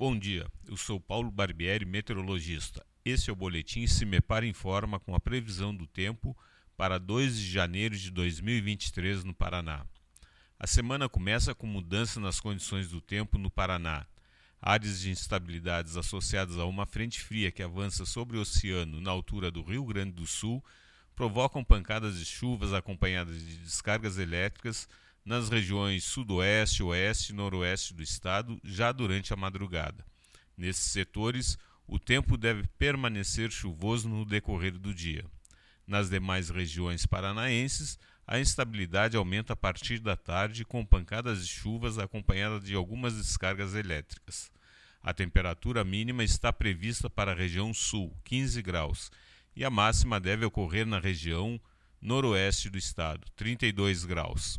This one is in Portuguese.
Bom dia, eu sou Paulo Barbieri, meteorologista. Esse é o boletim Se Me Para Informa com a previsão do tempo para 2 de janeiro de 2023 no Paraná. A semana começa com mudança nas condições do tempo no Paraná. Áreas de instabilidades associadas a uma frente fria que avança sobre o oceano na altura do Rio Grande do Sul provocam pancadas de chuvas acompanhadas de descargas elétricas nas regiões sudoeste, oeste e noroeste do estado já durante a madrugada. Nesses setores, o tempo deve permanecer chuvoso no decorrer do dia. Nas demais regiões paranaenses, a instabilidade aumenta a partir da tarde com pancadas de chuvas acompanhadas de algumas descargas elétricas. A temperatura mínima está prevista para a região sul, 15 graus, e a máxima deve ocorrer na região noroeste do estado, 32 graus.